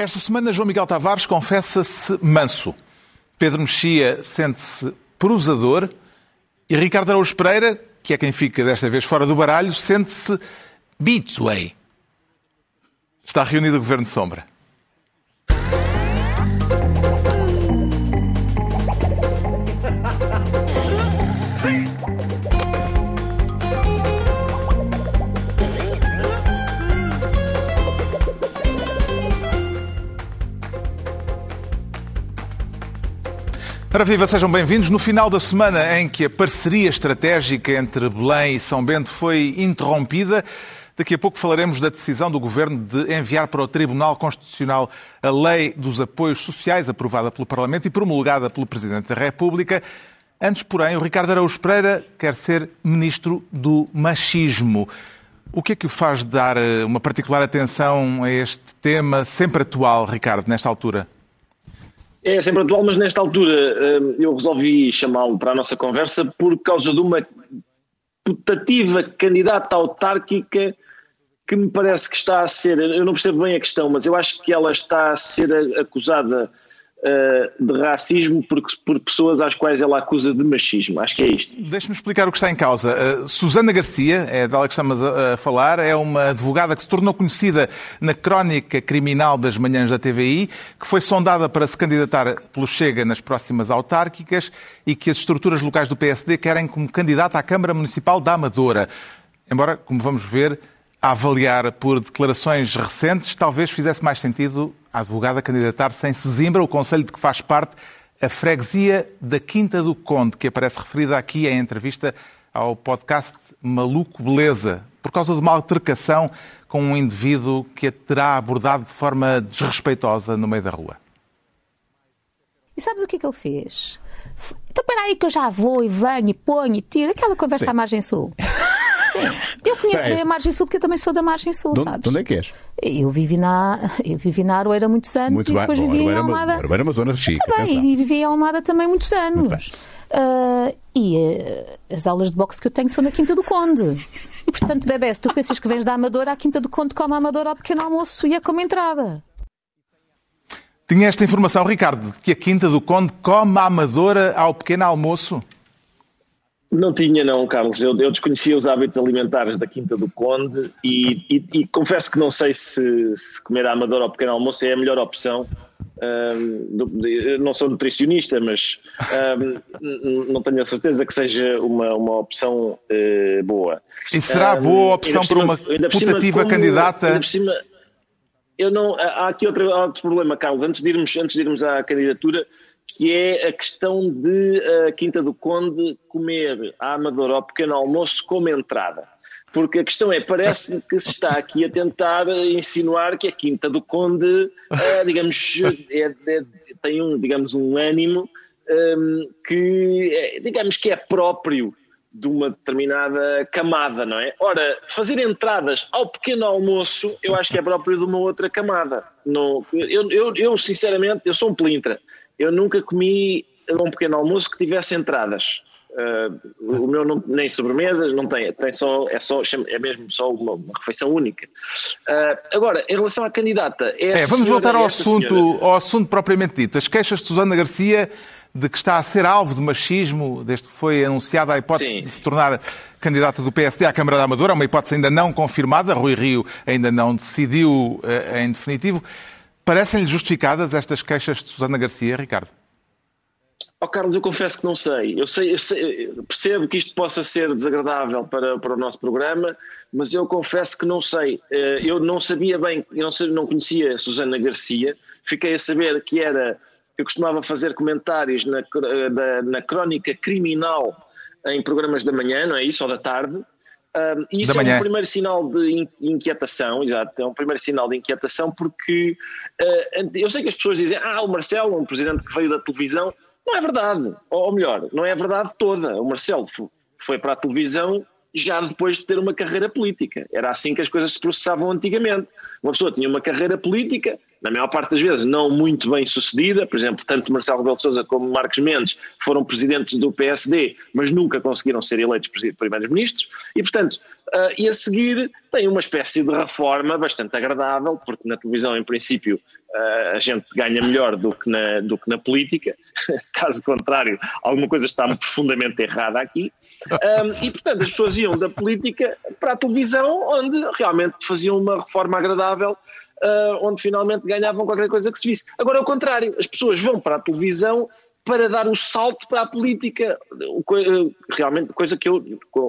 Esta semana, João Miguel Tavares confessa-se manso. Pedro Mexia sente-se prosador. E Ricardo Araújo Pereira, que é quem fica desta vez fora do baralho, sente-se Beatsway. Está reunido o Governo de Sombra. Para viva, sejam bem-vindos. No final da semana em que a parceria estratégica entre Belém e São Bento foi interrompida, daqui a pouco falaremos da decisão do Governo de enviar para o Tribunal Constitucional a Lei dos Apoios Sociais, aprovada pelo Parlamento e promulgada pelo Presidente da República. Antes, porém, o Ricardo Araújo Pereira quer ser Ministro do Machismo. O que é que o faz dar eh, uma particular atenção a este tema sempre atual, Ricardo, nesta altura? É sempre atual, mas nesta altura hum, eu resolvi chamá-lo para a nossa conversa por causa de uma putativa candidata autárquica que me parece que está a ser, eu não percebo bem a questão, mas eu acho que ela está a ser acusada uh, de racismo por, por pessoas às quais ela acusa de machismo. Acho que é isto. Deixe-me explicar o que está em causa. Uh, Susana Garcia, é dela que estamos a, a, falar, é uma advogada que se tornou conhecida na crónica criminal das manhãs da TVI, que foi sondada para se candidatar pelo Chega nas próximas autárquicas e que as estruturas locais do PSD querem como candidata à Câmara Municipal da Amadora. Embora, como vamos ver, a avaliar por declarações recentes, talvez fizesse mais sentido a advogada candidatar-se em Sesimbra, o conselho de que faz parte a freguesia da Quinta do Conde, que aparece referida aqui em entrevista ao podcast Maluco Beleza, por causa de uma altercação com um indivíduo que a terá abordado de forma desrespeitosa no meio da rua. E sabes o que é que ele fez? Então, espera aí que eu já vou e venho e ponho e tiro. Aquela conversa Sim. à margem sul. Sim, eu conheço bem a Margem Sul porque eu também sou da Margem Sul, de, sabes? De onde é que és? Eu vivi na, eu vivi na Aroeira muitos anos muito e depois bem. Bom, vivi em Almada. Aroeira é uma zona chique. Também, e vivi em Almada também muitos anos. Uh, e uh, as aulas de boxe que eu tenho são na Quinta do Conde. Portanto, bebê, se tu pensas que vens da Amadora, à Quinta do Conde come a Amadora ao pequeno almoço e é como entrada. Tinha esta informação, Ricardo, que a Quinta do Conde come a Amadora ao pequeno almoço? Não tinha, não, Carlos. Eu, eu, desconhecia os hábitos alimentares da Quinta do Conde e, e, e confesso que não sei se, se, comer a amadora ao pequeno almoço é a melhor opção. Um, não sou nutricionista, mas um, não tenho a certeza que seja uma, uma opção uh, boa. E será um, boa opção para uma putativa candidata? Cima, eu não, há aqui outro, outro problema, Carlos. Antes de, irmos, antes de irmos à candidatura, que é a questão de a Quinta do Conde comer a Amadora ao pequeno almoço como entrada. Porque a questão é, parece que se está aqui a tentar insinuar que a Quinta do Conde, é, digamos, é, é, tem um, digamos, um ânimo um, que, é, digamos, que é próprio de uma determinada camada, não é? Ora, fazer entradas ao pequeno almoço, eu acho que é próprio de uma outra camada. Não, eu, eu, eu sinceramente, eu sou um pelintra eu nunca comi um pequeno almoço que tivesse entradas. Uh, o meu não, nem sobremesas, não tem, tem só, é, só, é mesmo só uma, uma refeição única. Uh, agora, em relação à candidata. É, vamos voltar ao assunto, ao assunto propriamente dito. As queixas de Susana Garcia de que está a ser alvo de machismo, desde que foi anunciada a hipótese Sim. de se tornar candidata do PSD à Câmara da Amadora, uma hipótese ainda não confirmada, Rui Rio ainda não decidiu uh, em definitivo. Parecem-lhe justificadas estas queixas de Susana Garcia, Ricardo? Oh, Carlos, eu confesso que não sei. Eu, sei, eu sei, percebo que isto possa ser desagradável para, para o nosso programa, mas eu confesso que não sei. Eh, eu não sabia bem, eu não, sabia, não conhecia Susana Garcia, fiquei a saber que era, eu costumava fazer comentários na, na, na crónica criminal em programas da manhã, não é isso, ou da tarde, um, e isso é um primeiro sinal de inquietação, exato, é um primeiro sinal de inquietação porque uh, eu sei que as pessoas dizem, ah, o Marcelo, um presidente que veio da televisão, não é verdade, ou melhor, não é a verdade toda, o Marcelo foi para a televisão já depois de ter uma carreira política, era assim que as coisas se processavam antigamente, uma pessoa tinha uma carreira política, na maior parte das vezes, não muito bem sucedida. Por exemplo, tanto Marcelo Rebelo de Sousa como Marcos Mendes foram presidentes do PSD, mas nunca conseguiram ser eleitos primeiros-ministros. E, portanto, Uh, e a seguir tem uma espécie de reforma bastante agradável, porque na televisão, em princípio, uh, a gente ganha melhor do que na, do que na política. Caso contrário, alguma coisa está profundamente errada aqui. Um, e, portanto, as pessoas iam da política para a televisão, onde realmente faziam uma reforma agradável. Uh, onde finalmente ganhavam qualquer coisa que se visse. Agora, ao contrário, as pessoas vão para a televisão para dar o salto para a política, realmente coisa que eu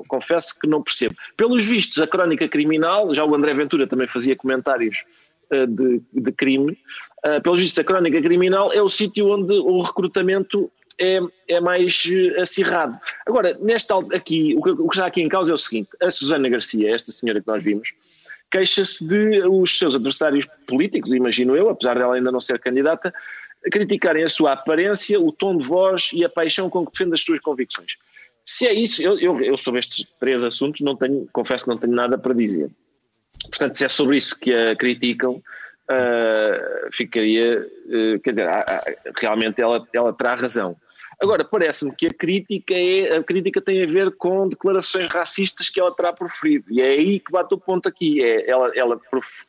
confesso que não percebo. Pelos vistos, a crónica criminal, já o André Ventura também fazia comentários uh, de, de, crime, uh, pelos vistos, a crónica criminal é o sítio onde o recrutamento é, é mais acirrado. Agora, nesta aqui, o que, o que está aqui em causa é o seguinte: a Susana Garcia, esta senhora que nós vimos, queixa-se de os seus adversários políticos, imagino eu, apesar dela ainda não ser candidata, criticarem a sua aparência, o tom de voz e a paixão com que defende as suas convicções. Se é isso, eu, eu, eu sobre estes três assuntos não tenho, confesso que não tenho nada para dizer. Portanto, se é sobre isso que a criticam, uh, ficaria, uh, quer dizer, realmente ela, ela terá razão. Agora, parece-me que a crítica, é, a crítica tem a ver com declarações racistas que ela terá proferido. E é aí que bate o ponto aqui. É, ela, ela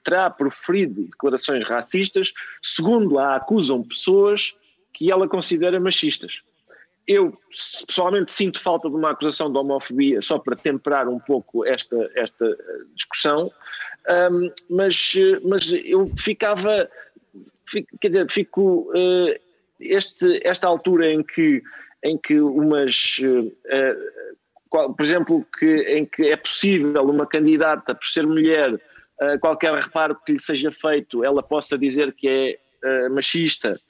terá proferido declarações racistas, segundo a acusam pessoas que ela considera machistas. Eu, pessoalmente, sinto falta de uma acusação de homofobia, só para temperar um pouco esta, esta discussão, um, mas, mas eu ficava, fico, quer dizer, fico. Uh, este, esta altura em que, em que umas. Uh, qual, por exemplo, que, em que é possível uma candidata, por ser mulher, uh, qualquer reparo que lhe seja feito, ela possa dizer que é Uh, machista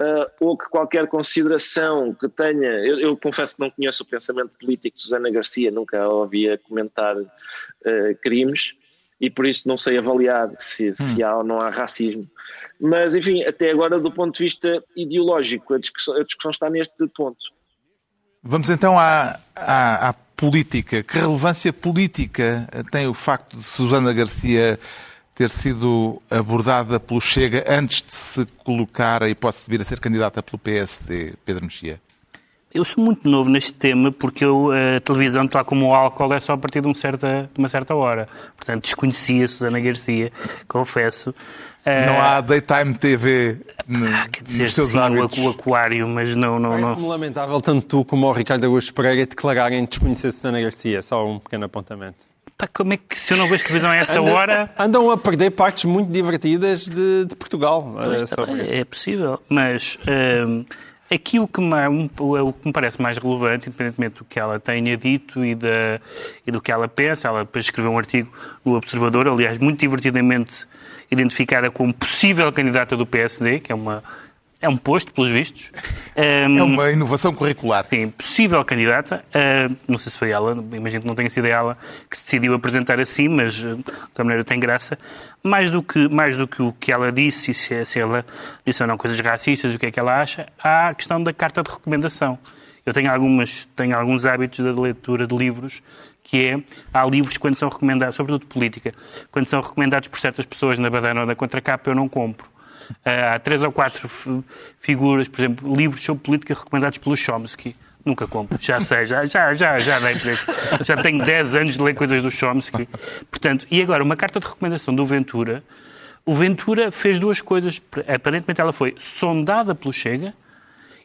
uh, ou que qualquer consideração que tenha. Eu, eu, confesso que não conheço o pensamento político de Susana Garcia, nunca a ouvia comentar uh, crimes e por isso não sei avaliar se, hum. se há ou não há racismo. Mas, enfim, até agora, do ponto de vista ideológico, a discussão, a discussão está neste ponto. Vamos então à, à, à, política. Que relevância política tem o facto de Susana Garcia ter sido abordada pelo Chega antes de se colocar a hipótese de vir a ser candidata pelo PSD, Pedro Mexia? Eu sou muito novo neste tema porque eu, a televisão, tal como o álcool, é só a partir de, um certa, de uma certa hora. Portanto, desconhecia Susana Garcia, confesso. Não há daytime TV no, ah, quer dizer, nos seus sim, hábitos. o aquário, mas não... não, não. me lamentável tanto tu como o Ricardo Augusto Pereira declararem desconhecer Susana Garcia. Só um pequeno apontamento. Pá, como é que se eu não vejo televisão a essa Anda, hora... Andam a perder partes muito divertidas de, de Portugal. é, é possível, mas... Hum, Aqui o que, me, o que me parece mais relevante, independentemente do que ela tenha dito e, da, e do que ela pensa, ela depois escreveu um artigo no Observador, aliás, muito divertidamente identificada como possível candidata do PSD, que é uma é um posto, pelos vistos. Um, é uma inovação curricular. Sim, possível candidata. Uh, não sei se foi ela, imagino que não tenha sido ela que se decidiu apresentar assim, mas de qualquer maneira tem graça. Mais do que, mais do que o que ela disse, se, se ela disse ou não coisas racistas, o que é que ela acha, há a questão da carta de recomendação. Eu tenho, algumas, tenho alguns hábitos da leitura de livros que é, há livros quando são recomendados, sobretudo política, quando são recomendados por certas pessoas na badana ou na contracapa, eu não compro. Há três ou quatro figuras, por exemplo, livros sobre política recomendados pelo Chomsky. Nunca compro, já sei, já, já, já, já dei preço. Já tenho 10 anos de ler coisas do Chomsky. Portanto, e agora, uma carta de recomendação do Ventura. O Ventura fez duas coisas. Aparentemente ela foi sondada pelo Chega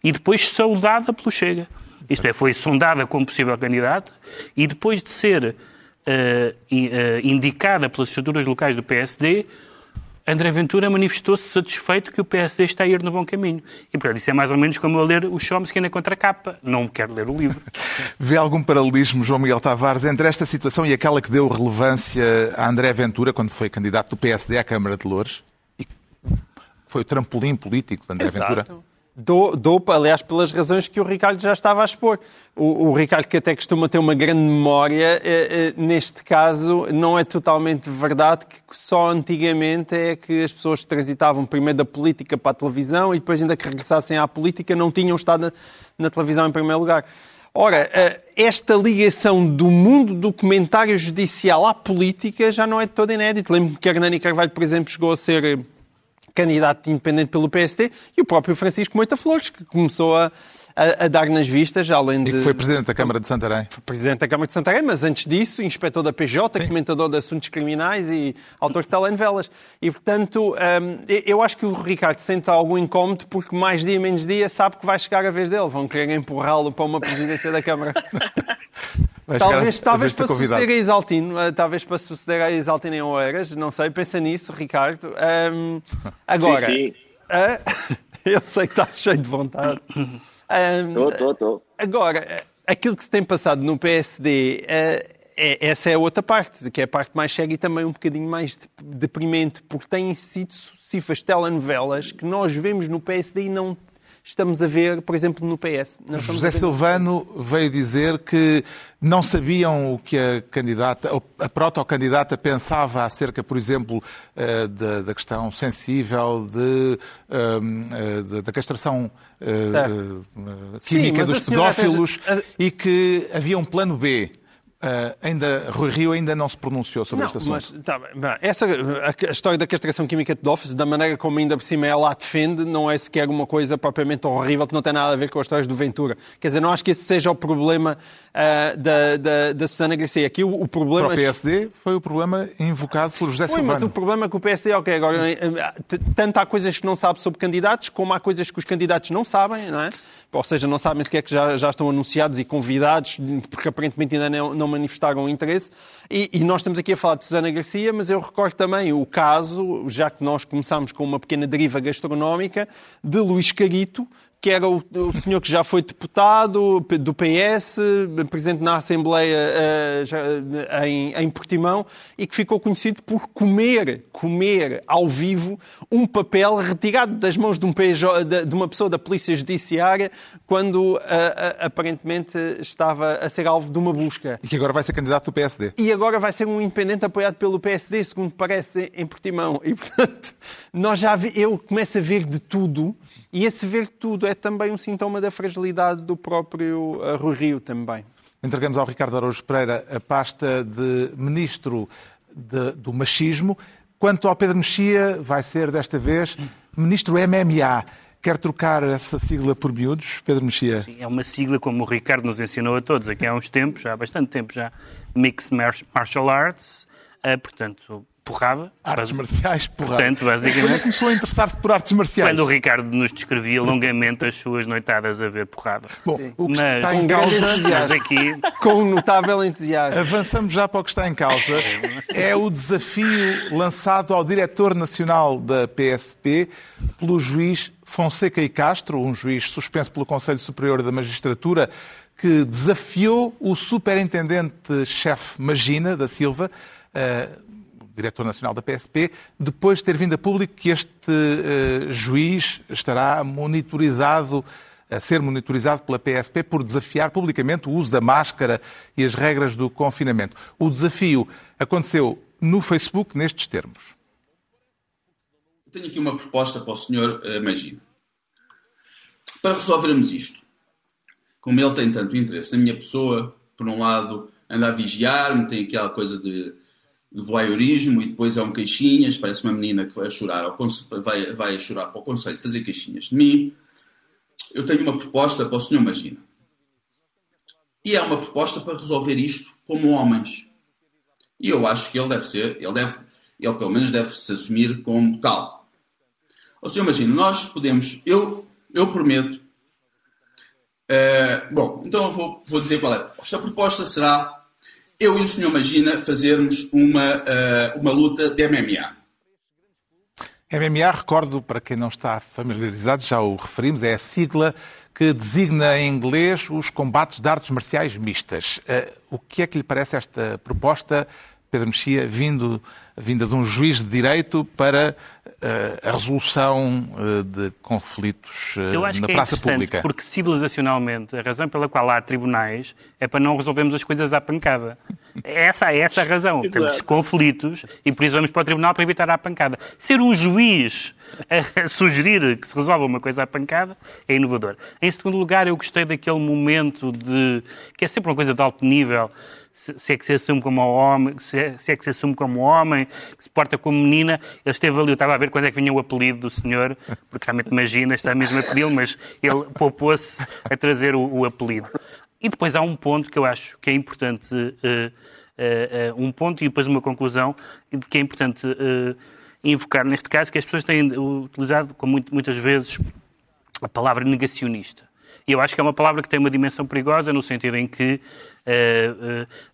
e depois saudada pelo Chega. Isto é, foi sondada como possível candidata e depois de ser uh, uh, indicada pelas estruturas locais do PSD, André Ventura manifestou-se satisfeito que o PSD está a ir no bom caminho. E, portanto, isso é mais ou menos como eu ler o Chomsky na contracapa. Não quero ler o livro. Vê algum paralelismo, João Miguel Tavares, entre esta situação e aquela que deu relevância a André Ventura quando foi candidato do PSD à Câmara de Louros? E foi o trampolim político de André Exato. Ventura? Dou, dou, aliás, pelas razões que o Ricardo já estava a expor. O, o Ricardo, que até costuma ter uma grande memória, eh, eh, neste caso não é totalmente verdade que só antigamente é que as pessoas transitavam primeiro da política para a televisão e depois ainda que regressassem à política não tinham estado na, na televisão em primeiro lugar. Ora, eh, esta ligação do mundo do comentário judicial à política já não é de todo inédito. Lembro-me que Hernani Carvalho, por exemplo, chegou a ser candidato independente pelo PSD, e o próprio Francisco Moita Flores, que começou a, a, a dar nas vistas, além de... E que foi Presidente da Câmara de Santarém. Presidente da Câmara de Santarém, mas antes disso, inspetor da PJ, Sim. comentador de assuntos criminais e autor de telenovelas. E, portanto, um, eu acho que o Ricardo sente algum incómodo porque mais dia menos dia sabe que vai chegar a vez dele. Vão querer empurrá-lo para uma presidência da Câmara. talvez talvez para suceder a Isaltino, eh, talvez para suceder a Isaltino em Oeiras, não sei, pensa nisso, Ricardo. Um, agora, sim, sim. Uh, eu sei que está cheio de vontade. Estou, estou, estou. Agora, aquilo que se tem passado no PSD, uh, eh, é, essa é outra parte, que é a parte mais cega e também um bocadinho mais deprimente, porque têm sido sucessivas telenovelas que nós vemos no PSD e não estamos a ver, por exemplo, no PS. José Silvano veio dizer que não sabiam o que a candidata, a proto-candidata pensava acerca, por exemplo, eh, da, da questão sensível de, ehm, eh, da castração é. química Sim, dos pedófilos e que havia um plano B. Uh, ainda, Rui Rio ainda não se pronunciou sobre não, este assunto. Mas, tá, essa, a, a, história da castração química de pedófilos, da maneira como ainda por cima ela a defende, não é sequer uma coisa propriamente horrível que não tem nada a ver com as histórias do Ventura. Quer dizer, não acho que esse seja o problema uh, da, da, da Susana Garcia. Aqui o, o problema... Para o PSD foi o problema invocado por José Silvano. mas o problema é que o PSD, ok, agora, eh, tanto há coisas que não sabe sobre candidatos, como há coisas que os candidatos não sabem, não é? Ou seja, não sabem sequer que já, já estão anunciados e convidados, porque aparentemente ainda não, não manifestaram interesse. E, e, nós estamos aqui a falar de Susana Garcia, mas eu recordo também o caso, já que nós começámos com uma pequena deriva gastronómica, de Luís Carito, que era o, o, senhor que já foi deputado do PS, presidente na Assembleia uh, em, em, Portimão, e que ficou conhecido por comer, comer ao vivo um papel retirado das mãos de, um PJ, de, de uma pessoa da Polícia Judiciária quando uh, uh, aparentemente estava a ser alvo de uma busca. E que agora vai ser candidato do PSD. E agora vai ser um independente apoiado pelo PSD, segundo parece, em Portimão. E, portanto, nós já vi, eu começo a ver de tudo, e esse ver tudo é também um sintoma da fragilidade do próprio uh, Rui Rio também. Entregamos ao Ricardo Araújo Pereira a pasta de ministro de, do machismo. Quanto ao Pedro Mexia, vai ser desta vez ministro MMA. Quer trocar essa sigla por miúdos, Pedro Mexia? Sim, é uma sigla como o Ricardo nos ensinou a todos aqui há uns tempos, já há bastante tempo já, Mixed Martial Arts, uh, portanto, porrada. Artes marciais, porrada. Portanto, basicamente... Quando é começou a interessar-se por artes marciais? Quando o Ricardo nos descrevia longamente as suas noitadas a ver porrada. Bom, o que mas, está em causa... Mas aqui... Com um notável entusiasmo. Avançamos já para o que está em causa. É o desafio lançado ao diretor nacional da PSP pelo juiz Fonseca e Castro, um juiz suspenso pelo Conselho Superior da Magistratura, que desafiou o superintendente-chefe Magina da Silva, uh, diretor nacional da PSP, depois de ter vindo a público que este uh, juiz estará monitorizado, a ser monitorizado pela PSP por desafiar publicamente o uso da máscara e as regras do confinamento. O desafio aconteceu no Facebook nestes termos. Tenho aqui uma proposta para o Sr. Uh, Magino. Para resolvermos isto, como ele tem tanto interesse na minha pessoa, por um lado, anda a vigiar-me, tem aquela coisa de de voyeurismo e depois é um queixinhas, parece uma menina que vai chorar, ao, vai, vai chorar para o Conselho fazer queixinhas de mim. Eu tenho uma proposta para o senhor Magina. E é uma proposta para resolver isto como homens. E eu acho que ele deve ser, ele deve, ele pelo menos deve se assumir como tal. O senhor Magina, nós podemos, eu, eu prometo, uh, bom, então eu vou, vou dizer qual é a proposta. A proposta será eu e o senhor Magina fazermos uma, uh, uma luta de MMA. MMA, recordo para quem não está familiarizado, já o referimos, é a sigla que designa em inglês os combates de artes marciais mistas. Uh, o que é que lhe parece esta proposta, Pedro Mexia, vindo, vinda de um juiz de direito para a resolução uh, de conflitos Eu acho na que é praça é pública? Porque civilizacionalmente a razão pela qual há tribunais é para não resolvermos as coisas à pancada. Essa é essa a razão. Temos conflitos e por isso vamos para o tribunal para evitar a pancada. Ser um juiz a sugerir que se resolva uma coisa à pancada é inovador. Em segundo lugar, eu gostei daquele momento de que é sempre uma coisa de alto nível se é que se assume como homem, se é, se é, que se assume como homem, que se porta como menina. Ele esteve ali, eu estava a ver quando é que vinha o apelido do senhor, porque realmente imagina, está mesmo a pedi-lo, mas ele poupou-se a trazer o, o, apelido. E depois há um ponto que eu acho que é importante, uh, uh, um ponto e depois uma conclusão, que é importante invocar neste caso, que as pessoas têm utilizado, como muitas vezes, a palavra negacionista. E eu acho que é uma palavra que tem uma dimensão perigosa no sentido em que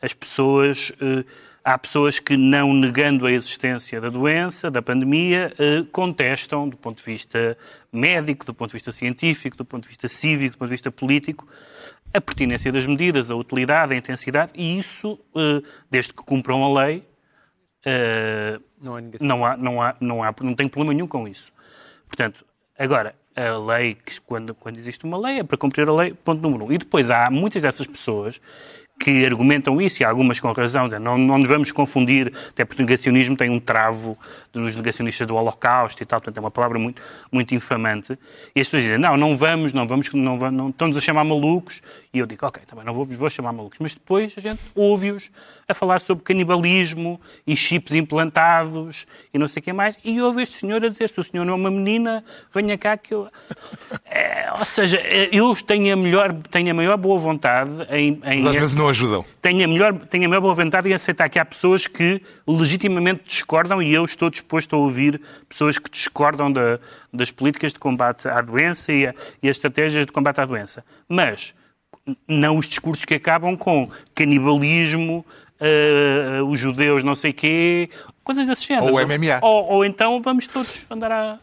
as pessoas. Uh, há pessoas que, não negando a existência da doença, da pandemia, contestam, do ponto de vista médico, do ponto de vista científico, do ponto de vista cívico, do ponto de vista político, a pertinência das medidas, a utilidade, a intensidade, e isso, desde que cumpram a lei, não, há não, há, não, há, não, há, não tem problema nenhum com isso. Portanto, agora, a lei, quando, quando existe uma lei, é para cumprir a lei, ponto número um. E depois há muitas dessas pessoas que argumentam isso, e algumas com razão, não, não nos vamos confundir, até porque o negacionismo tem um travo dos negacionistas do Holocausto e tal, portanto é uma palavra muito, muito infamante. E as pessoas dizem, não, não vamos, não vamos, não, vamos, não estão-nos a chamar malucos. E eu digo, ok, também não vou, vou chamar malucos. Mas depois a gente ouve-os a falar sobre canibalismo e chips implantados e não sei o que mais. E ouve este senhor a dizer, se o senhor não é uma menina, venha cá que eu... É, ou seja, eu tenho a, melhor, tenho a maior boa vontade em... em Mas às vezes não ajudam. Tenho a, melhor, tenho a maior boa vontade em aceitar que há pessoas que legitimamente discordam e eu estou disposto a ouvir pessoas que discordam da, das políticas de combate à doença e, a, e as estratégias de combate à doença. Mas não os discursos que acabam com canibalismo, uh, os judeus não sei quê, coisas desse género. Ou MMA. Ou, ou então vamos todos andar à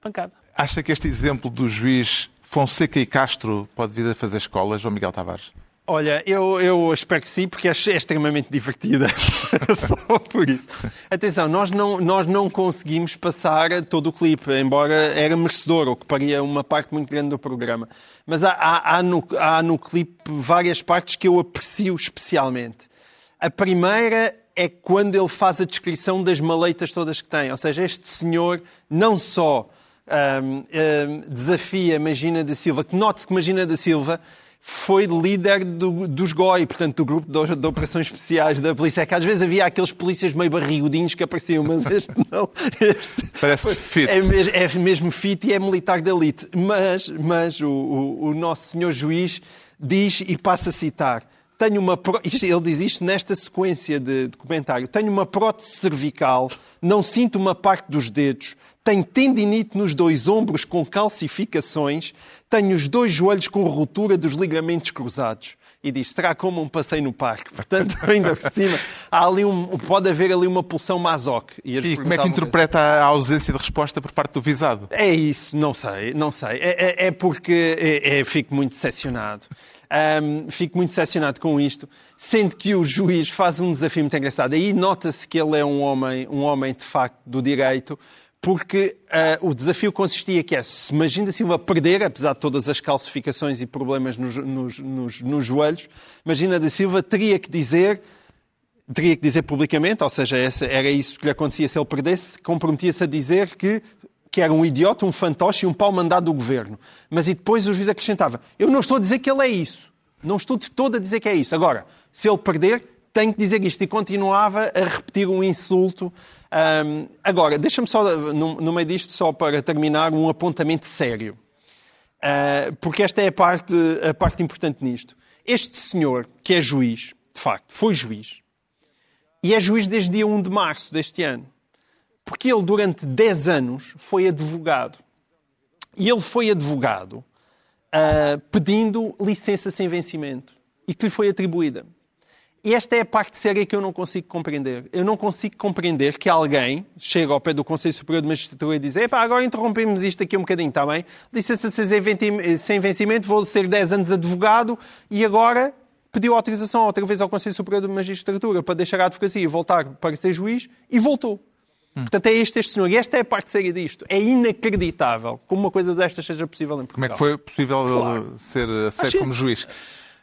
pancada. Acha que este exemplo do juiz Fonseca e Castro pode vir a fazer escolas, João Miguel Tavares? Olha, eu, eu espero que sim, porque é, é extremamente divertida. Só por isso. Atenção, nós não, nós não conseguimos passar todo o clipe, embora era merecedor, o que paria uma parte muito grande do programa. Mas há, há, há, no, há no clipe várias partes que eu aprecio especialmente. A primeira é quando ele faz a descrição das maleitas todas que tem. Ou seja, este senhor não só um, um, desafia Magina da Silva, que note-se que Magina da Silva foi líder do, dos GOI, portanto, do grupo de, de, operações especiais da polícia. É que às vezes havia aqueles polícias meio barrigudinhos que apareciam, mas este não. Este Parece fit. É mesmo, é mesmo fit e é militar de elite. Mas, mas o, o, o nosso senhor juiz diz e passa a citar tenho uma. Ele diz isto nesta sequência de, de, comentário. Tenho uma prótese cervical, não sinto uma parte dos dedos, tenho tendinite nos dois ombros com calcificações, tenho os dois joelhos com ruptura dos ligamentos cruzados. E diz: será como um passeio no parque? Portanto, ainda por cima, há ali um, pode haver ali uma pulsão masoc. E, e como é que interpreta a ausência de resposta por parte do visado? É isso, não sei, não sei. É, é, é porque é, é, fico muito decepcionado. Um, fico muito decepcionado com isto, sendo que o juiz faz um desafio muito engraçado. Aí nota-se que ele é um homem, um homem de facto do direito, porque uh, o desafio consistia que é, se Magina Silva perder, apesar de todas as calcificações e problemas nos, nos, nos, nos joelhos, Magina da Silva teria que dizer teria que dizer publicamente, ou seja, era isso que lhe acontecia se ele perdesse, comprometia-se a dizer que que era um idiota, um fantoche e um pau mandado do governo. Mas e depois o juiz acrescentava: Eu não estou a dizer que ele é isso. Não estou de todo a dizer que é isso. Agora, se ele perder, tem que dizer isto. E continuava a repetir um insulto. Um, agora, deixa-me só, no, no, meio disto, só para terminar, um apontamento sério. Uh, porque esta é a parte, a parte importante nisto. Este senhor, que é juiz, de facto, foi juiz, e é juiz desde dia 1 de março deste ano. Porque ele, durante 10 anos, foi advogado. E ele foi advogado uh, pedindo licença sem vencimento e que lhe foi atribuída. E esta é a parte séria que eu não consigo compreender. Eu não consigo compreender que alguém chega ao pé do Conselho Superior de Magistratura e diz agora interrompemos isto aqui um bocadinho, está bem? Licença sem vencimento, vou ser 10 anos advogado e agora pediu autorização outra vez ao Conselho Superior de Magistratura para deixar a advocacia e voltar para ser juiz e voltou. Hum. Portanto, é este este senhor. E esta é a parte séria disto. É inacreditável como uma coisa destas seja possível em Portugal. Como é que foi possível claro. ser aceito como juiz?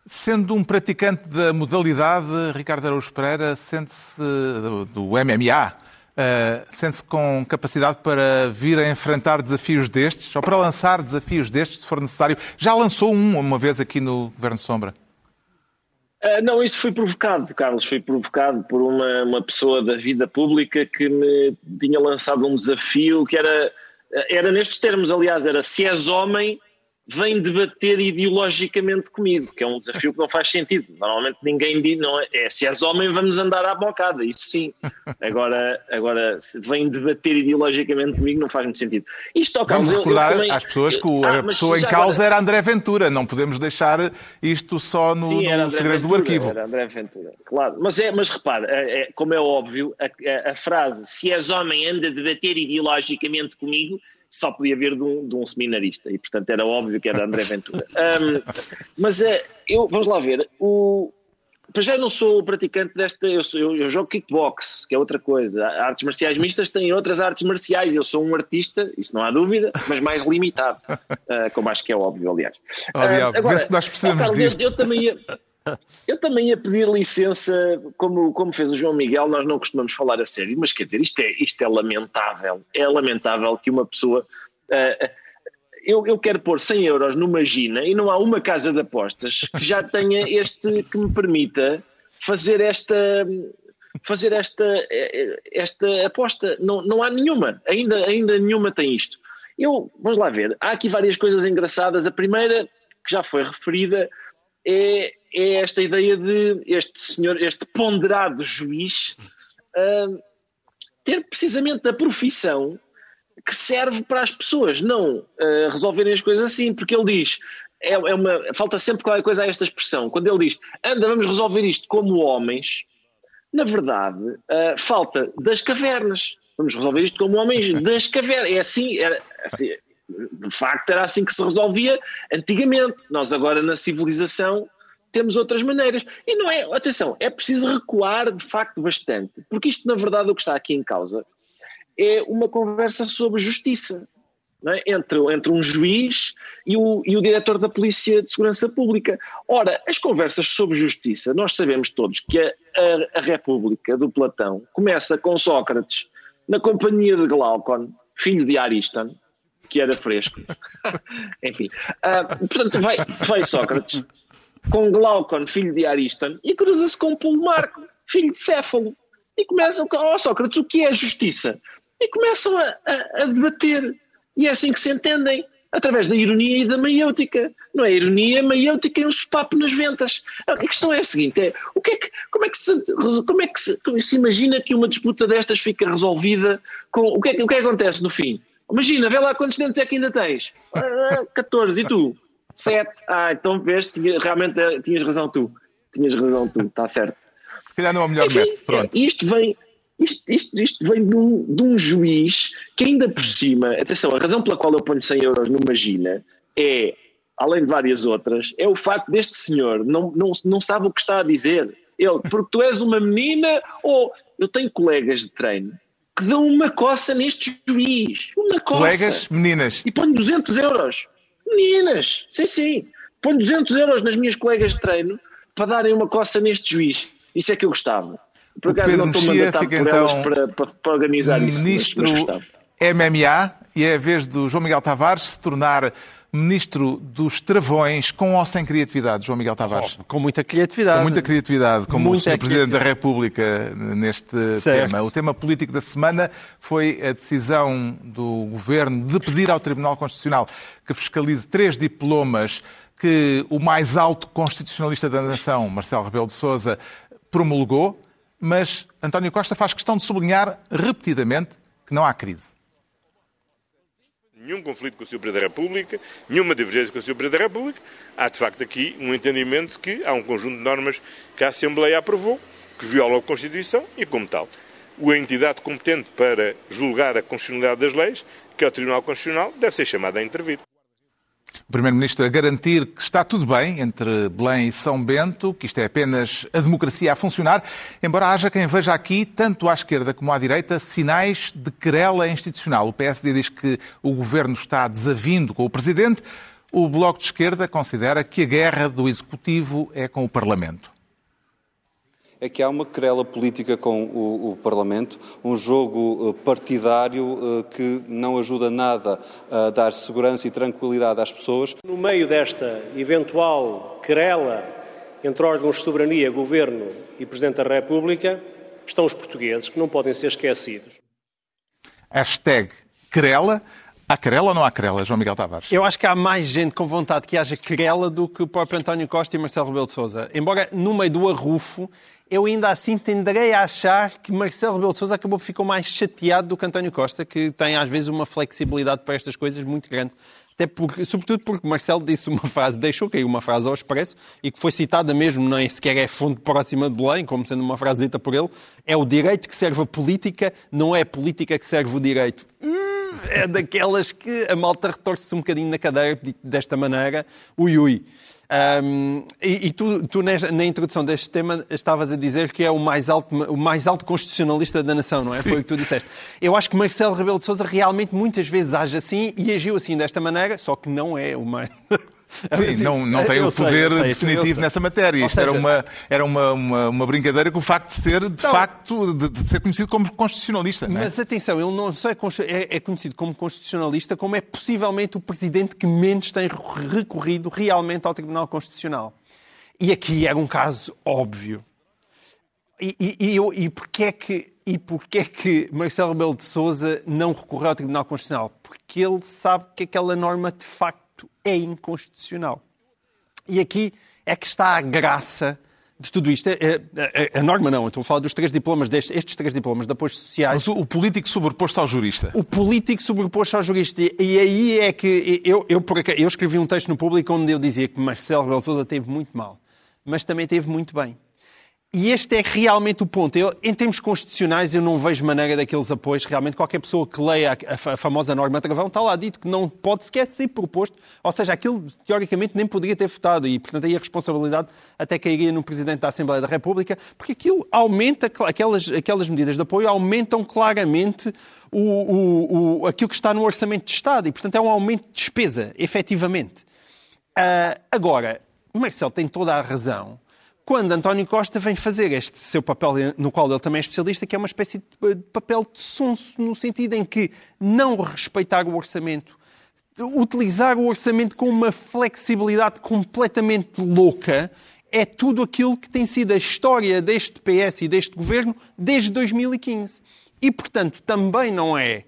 Sendo um praticante da modalidade, Ricardo Araújo Pereira sente-se do MMA, uh, sente-se com capacidade para vir a enfrentar desafios destes, ou para lançar desafios destes, se for necessário. Já lançou um uma vez aqui no Governo Sombra? Uh, não, isso foi provocado, Carlos, foi provocado por uma, uma pessoa da vida pública que me tinha lançado um desafio que era, era nestes termos, aliás, era se és homem, vem debater ideologicamente comigo, que é um desafio que não faz sentido. Normalmente ninguém diz, não é, é se és homem vamos andar à bocada, isso sim. Agora, agora se vem debater ideologicamente comigo não faz muito sentido. Isto Vamos recordar eu, eu também, às pessoas que ah, a pessoa em causa agora... era André Ventura, não podemos deixar isto só no, sim, no segredo Ventura, do arquivo. Era André Ventura, claro. Mas, é, mas repare, é, é, como é óbvio, a, a, a frase se és homem anda a debater ideologicamente comigo só podia vir de um, de um, seminarista e, portanto, era óbvio que era André Ventura. Um, mas uh, eu, vamos lá ver, o, para já eu não sou praticante desta, eu, sou, eu, eu, jogo kickbox, que é outra coisa. Artes marciais mistas têm outras artes marciais. Eu sou um artista, isso não há dúvida, mas mais limitado, uh, como acho que é óbvio, aliás. Óbvio, uh, agora, nós precisamos Carlos, disto. Eu, eu, também ia, eu também ia pedir licença, como, como fez o João Miguel, nós não costumamos falar a sério, mas quer dizer, isto é, isto é lamentável. É lamentável que uma pessoa. Uh, eu, eu, quero pôr 100 euros numa Gina e não há uma casa de apostas que já tenha este que me permita fazer esta fazer esta esta aposta não, não há nenhuma ainda ainda nenhuma tem isto eu vamos lá ver há aqui várias coisas engraçadas a primeira que já foi referida é é esta ideia de este senhor, este ponderado juiz, uh, ter precisamente a profissão que serve para as pessoas não uh, resolverem as coisas assim, porque ele diz. É, é, uma, falta sempre qualquer coisa a esta expressão. Quando ele diz, anda, vamos resolver isto como homens, na verdade, uh, falta das cavernas. Vamos resolver isto como homens das cavernas. É assim, era, assim, de facto, era assim que se resolvia antigamente. Nós agora, na civilização, temos outras maneiras. E não é, atenção, é preciso recuar de facto bastante, porque isto, na verdade, o que está aqui em causa é uma conversa sobre justiça. É? Entre, entre um juiz e o, e o diretor da Polícia de Segurança Pública. Ora, as conversas sobre justiça, nós sabemos todos que a, a, a República do Platão começa com Sócrates na companhia de Glaucon, filho de Ariston, que era fresco. Enfim, uh, portanto, vai, vai Sócrates com Glaucon, filho de Ariston, e cruza-se com Pulmarco, filho de Céfalo. E começam, oh Sócrates, o que é justiça? E começam a, a, a, debater. E é assim que se entendem, através da ironia e da maiêutica. Não é ironia, maiêutica e um sopapo nas ventas. A questão é a seguinte: é, o que é que, como é que, se, como é que se, como se imagina que uma disputa destas fica resolvida com. O que, é, o que, é que acontece no fim? Imagina, vê lá quantos dentes é que ainda tens. 14, ah, e tu? Sete. Ah, então vês, tinha, realmente eh, tinhas razão tu. Tinhas razão tu, está certo. Se calhar não é o melhor Enfim, método, pronto. Isto vem, isto, isto, isto vem de um, de um, juiz que ainda por cima, atenção, a razão pela qual eu ponho 100 euros numa Gina é, além de várias outras, é o facto deste senhor não, não, não sabe o que está a dizer. Ele, porque tu és uma menina ou eu tenho colegas de treino que dão uma coça neste juiz. Uma coça. Colegas, meninas. E põe 200 euros. Meninas, sim, sim. Põe 200 euros nas minhas colegas de treino para darem uma coça neste juiz. Isso é que eu gostava. Por acaso Pedro não estou mandatado por então elas para, para, para organizar ministro isso. Ministro MMA e é a vez do João Miguel Tavares se tornar ministro dos travões, com ou sem criatividade, João Miguel Tavares? Oh, com muita criatividade. Com muita criatividade, como muita o Sr. Presidente da República neste certo. tema. O tema político da semana foi a decisão do Governo de pedir ao Tribunal Constitucional que fiscalize três diplomas que o mais alto constitucionalista da nação, Marcelo Rebelo de Sousa, promulgou, mas António Costa faz questão de sublinhar repetidamente que não há crise nenhum conflito com o Sr. Presidente da República, nenhuma divergência com o Sr. Presidente da República. Há, de facto, aqui um entendimento de que há um conjunto de normas que a Assembleia aprovou, que violam a Constituição e, como tal, a entidade competente para julgar a constitucionalidade das leis, que é o Tribunal Constitucional, deve ser chamada a intervir. O Primeiro-Ministro a garantir que está tudo bem entre Belém e São Bento, que isto é apenas a democracia a funcionar, embora haja quem veja aqui, tanto à esquerda como à direita, sinais de querela institucional. O PSD diz que o governo está desavindo com o Presidente. O Bloco de Esquerda considera que a guerra do Executivo é com o Parlamento é que há uma querela política com o, o Parlamento, um jogo eh, partidário eh, que não ajuda nada a dar segurança e tranquilidade às pessoas. No meio desta eventual querela entre órgãos de soberania, governo e Presidente da República, estão os portugueses, que não podem ser esquecidos. Hashtag querela. Há querela ou não há querela, João Miguel Tavares? Eu acho que há mais gente com vontade que haja querela do que o próprio António Costa e Marcelo Rebelo de Sousa. Embora no meio do arrufo, eu ainda assim tenderei a achar que Marcelo Rebelo de Sousa acabou ficar mais chateado do que António Costa, que tem às vezes uma flexibilidade para estas coisas muito grande. Até porque, sobretudo porque Marcelo disse uma frase, deixou cair uma frase ao expresso e que foi citada mesmo, nem sequer é fonte próxima de Belém, como sendo uma frase dita por ele, é o direito que serve a política, não é a política que serve o direito. Hum, é daquelas que a malta retorce-se um bocadinho na cadeira desta maneira, ui ui. Um, e, e tu, tu, na introdução deste tema estavas a dizer que é o mais alto, o mais alto constitucionalista da nação, não é? Sim. Foi o que tu disseste. Eu acho que Marcelo Rebelo de Sousa realmente muitas vezes age assim e agiu assim desta maneira, só que não é o mais... Sim, assim, não, não tem o poder sei, sei, definitivo nessa matéria. Isto seja, era, uma, era uma, uma, uma, brincadeira com o facto de ser, de não, facto, de, de, ser conhecido como constitucionalista. Mas é? atenção, ele não só é, é, é, conhecido como constitucionalista, como é possivelmente o presidente que menos tem recorrido realmente ao Tribunal Constitucional. E aqui era um caso óbvio. E, e, e, e porquê é que e porquê é que Marcelo Rebelo de Sousa não recorreu ao Tribunal Constitucional? Porque ele sabe que aquela norma de facto é inconstitucional. E aqui é que está a graça de tudo isto. A, é, é, é, a, norma não, estou a falar dos três diplomas, destes, estes três diplomas de apoios sociais. Mas o, o político sobreposto ao jurista. O político sobreposto ao jurista. E aí é que eu, eu, eu escrevi um texto no público onde eu dizia que Marcelo Rebelo Sousa teve muito mal, mas também teve muito bem. E este é realmente o ponto. Eu, em termos constitucionais, eu não vejo maneira daqueles apoios. Realmente, qualquer pessoa que leia a, a, famosa norma travão está lá dito que não pode sequer ser proposto. Ou seja, aquilo, teoricamente, nem poderia ter votado. E, portanto, aí a responsabilidade até cairia no Presidente da Assembleia da República, porque aquilo aumenta, aquelas, aquelas medidas de apoio aumentam claramente o, o, o, aquilo que está no Orçamento de Estado. E, portanto, é um aumento de despesa, efetivamente. Uh, agora, o Marcelo tem toda a razão quando António Costa vem fazer este seu papel, no qual ele também é especialista, que é uma espécie de papel de sonso, no sentido em que não respeitar o orçamento, utilizar o orçamento com uma flexibilidade completamente louca, é tudo aquilo que tem sido a história deste PS e deste governo desde 2015. E, portanto, também não é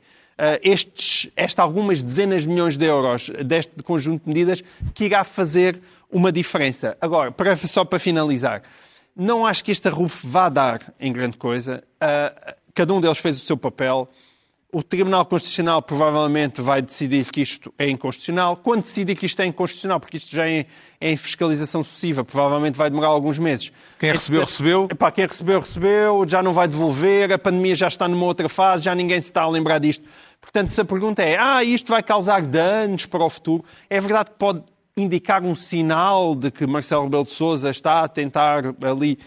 estes, esta algumas dezenas de milhões de euros deste conjunto de medidas que irá fazer uma diferença. Agora, para, só para finalizar, não acho que este arrufo vá dar em grande coisa. Uh, cada um deles fez o seu papel. O Tribunal Constitucional provavelmente vai decidir que isto é inconstitucional. Quando decidir que isto é inconstitucional, porque isto já é, é em fiscalização sucessiva, provavelmente vai demorar alguns meses. Quem recebeu, recebeu. Epá, quem recebeu, recebeu, já não vai devolver, a pandemia já está numa outra fase, já ninguém se está a lembrar disto. Portanto, se a pergunta é, ah, isto vai causar danos para o futuro, é verdade que pode indicar um sinal de que Marcelo Rebelo de Sousa está a tentar ali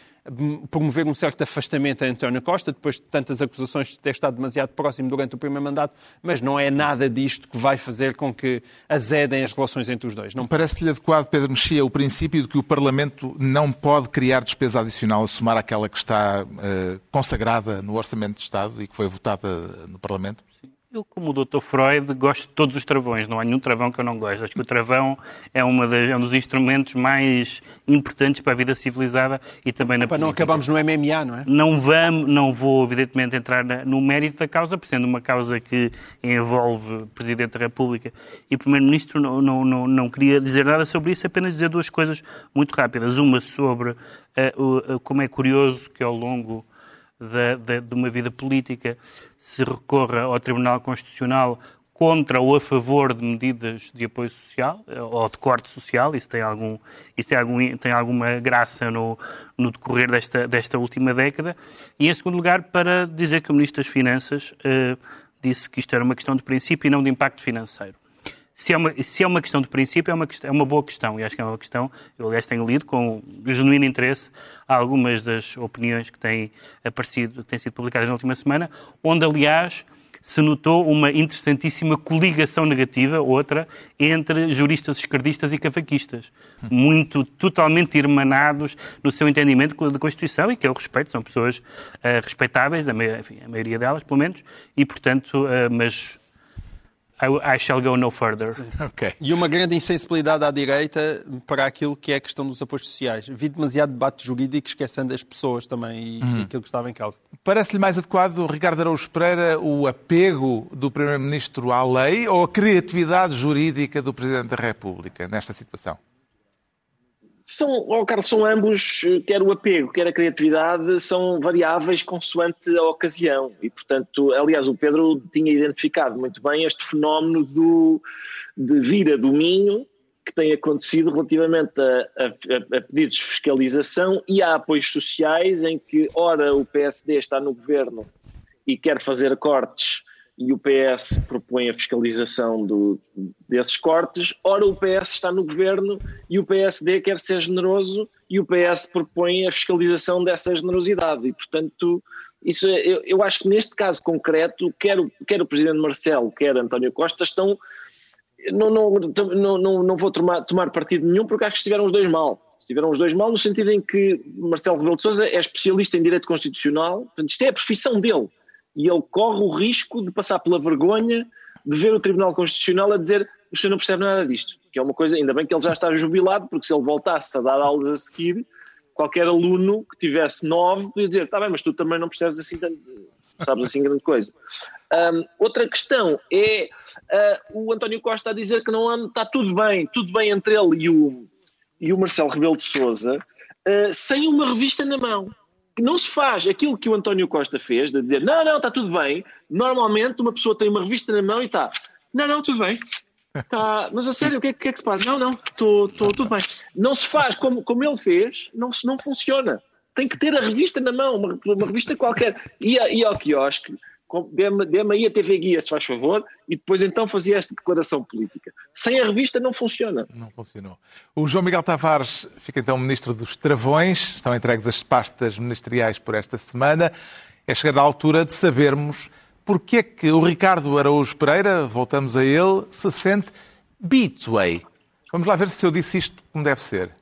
promover um certo afastamento a António Costa, depois de tantas acusações de ter estado demasiado próximo durante o primeiro mandato, mas não é nada disto que vai fazer com que azedem as relações entre os dois. Não... Parece-lhe adequado, Pedro Mexia, o princípio de que o Parlamento não pode criar despesa adicional a somar aquela que está uh, consagrada no Orçamento de Estado e que foi votada no Parlamento? Eu, como o Dr. Freud, gosto de todos os travões. Não há nenhum travão que eu não gosto. Acho que o travão é, uma das, é um dos instrumentos mais importantes para a vida civilizada e também na Para não acabamos no MMA, não é? Não, vamos, não vou, evidentemente, entrar no mérito da causa, por sendo uma causa que envolve Presidente da República e Primeiro-Ministro. Não, não, não, não queria dizer nada sobre isso, apenas dizer duas coisas muito rápidas. Uma sobre uh, uh, como é curioso que ao longo de, de, uma vida política se recorra ao Tribunal Constitucional contra ou a favor de medidas de apoio social eh, ou de corte social. Isso tem, algum, isso tem, algum, tem alguma graça no, no decorrer desta, desta última década. E, em segundo lugar, para dizer que o Ministro das Finanças uh, disse que isto era uma questão de princípio e não de impacto financeiro. Se é, uma, se é uma questão de princípio, é uma, é uma boa questão, e acho que é uma questão, eu aliás tenho lido com genuíno interesse algumas das opiniões que têm aparecido, têm sido publicadas na última semana, onde aliás se notou uma interessantíssima coligação negativa, outra, entre juristas esquerdistas e cavaquistas, muito, totalmente irmanados no seu entendimento da Constituição e que eu respeito, são pessoas uh, respeitáveis, a, enfim, a maioria delas, pelo menos, e portanto, uh, mas I, I shall go no further. Ok. E uma grande insensibilidade à direita para aquilo que é a questão dos apoios sociais. Vi demasiado debate jurídico esquecendo as pessoas também e, e aquilo que estava em causa. Parece-lhe mais adequado, Ricardo Araújo Pereira, o apego do Primeiro-Ministro à lei ou a criatividade jurídica do Presidente da República nesta situação? São, oh, Carlos, são ambos, eh, quer o apego, quer a criatividade, são variáveis consoante a ocasião. E, portanto, aliás, o Pedro tinha identificado muito bem este fenómeno do, de vir a domínio que tem acontecido relativamente a, a, a, pedidos de fiscalização e a apoios sociais, em que, ora, o PSD está no governo e quer fazer cortes e o PS propõe a fiscalização do, desses cortes, ora o PS está no governo e o PSD quer ser generoso e o PS propõe a fiscalização dessa generosidade. E, portanto, isso é, eu, eu, acho que neste caso concreto, quer o, quer o Presidente Marcelo, quer António Costa, estão. Não, não, não, não, não vou tomar, tomar partido nenhum porque acho que estiveram os dois mal. Estiveram os dois mal no sentido em que Marcelo Rebelo de Sousa é especialista em direito constitucional, portanto, isto é a profissão dele e ele corre o risco de passar pela vergonha de ver o Tribunal Constitucional a dizer o senhor não percebe nada disto, que é uma coisa, ainda bem que ele já está jubilado, porque se ele voltasse a dar aulas a seguir, qualquer aluno que tivesse nove podia dizer, está bem, mas tu também não percebes assim, sabes assim grande coisa. Um, outra questão é uh, o António Costa a dizer que não está tudo bem, tudo bem entre ele e o, e o Marcelo Rebelo de Sousa, uh, sem uma revista na mão não se faz aquilo que o António Costa fez, de dizer não, não, está tudo bem. Normalmente uma pessoa tem uma revista na mão e está, não, não, tudo bem. Tá, mas a sério, o que é, que, é que se passa? Não, não, estou tudo bem. Não se faz como, como ele fez, não, não funciona. Tem que ter a revista na mão, uma, uma revista qualquer. Ia, ia ao quiosque, dê-me dê aí a TV Guia, se faz favor, e depois então fazia esta declaração política. Sem a revista não funciona. Não funcionou. O João Miguel Tavares fica então ministro dos Travões, estão entregues as pastas ministeriais por esta semana. É chegada a altura de sabermos porque é que o Ricardo Araújo Pereira, voltamos a ele, se sente Beatway. Vamos lá ver se eu disse isto como deve ser.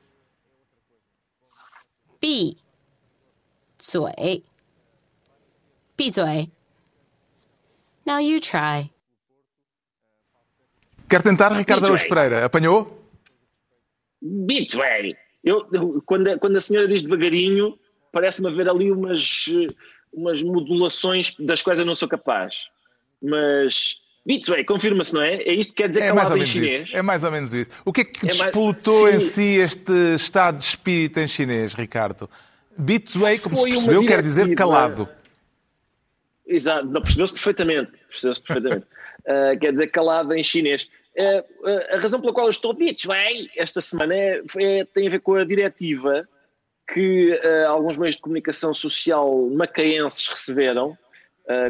闭嘴。Now you try. Quer tentar, Ricardo Araújo Pereira? Apanhou? Betway. Eu, quando, quando a senhora diz devagarinho, parece-me haver ali umas, umas modulações das quais eu não sou capaz. Mas Betway, confirma-se, não é? É isto que quer dizer é calado em chinês? Isso. É mais ou menos isso. O que é que é disputou mais... em si este estado de espírito em chinês, Ricardo? Betway, como Foi se percebeu, quer dizer calado. Exato, não, percebeu-se perfeitamente. Percebeu-se perfeitamente. uh, quer dizer, calado em chinês. Uh, uh, a razão pela qual eu estou bitch, bem, esta semana é, é, tem a ver com a diretiva que alguns meios de comunicação social macaenses receberam,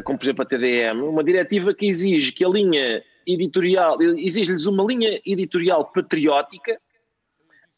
como por exemplo a TDM, uma diretiva que exige que a linha editorial, exige-lhes uma linha editorial patriótica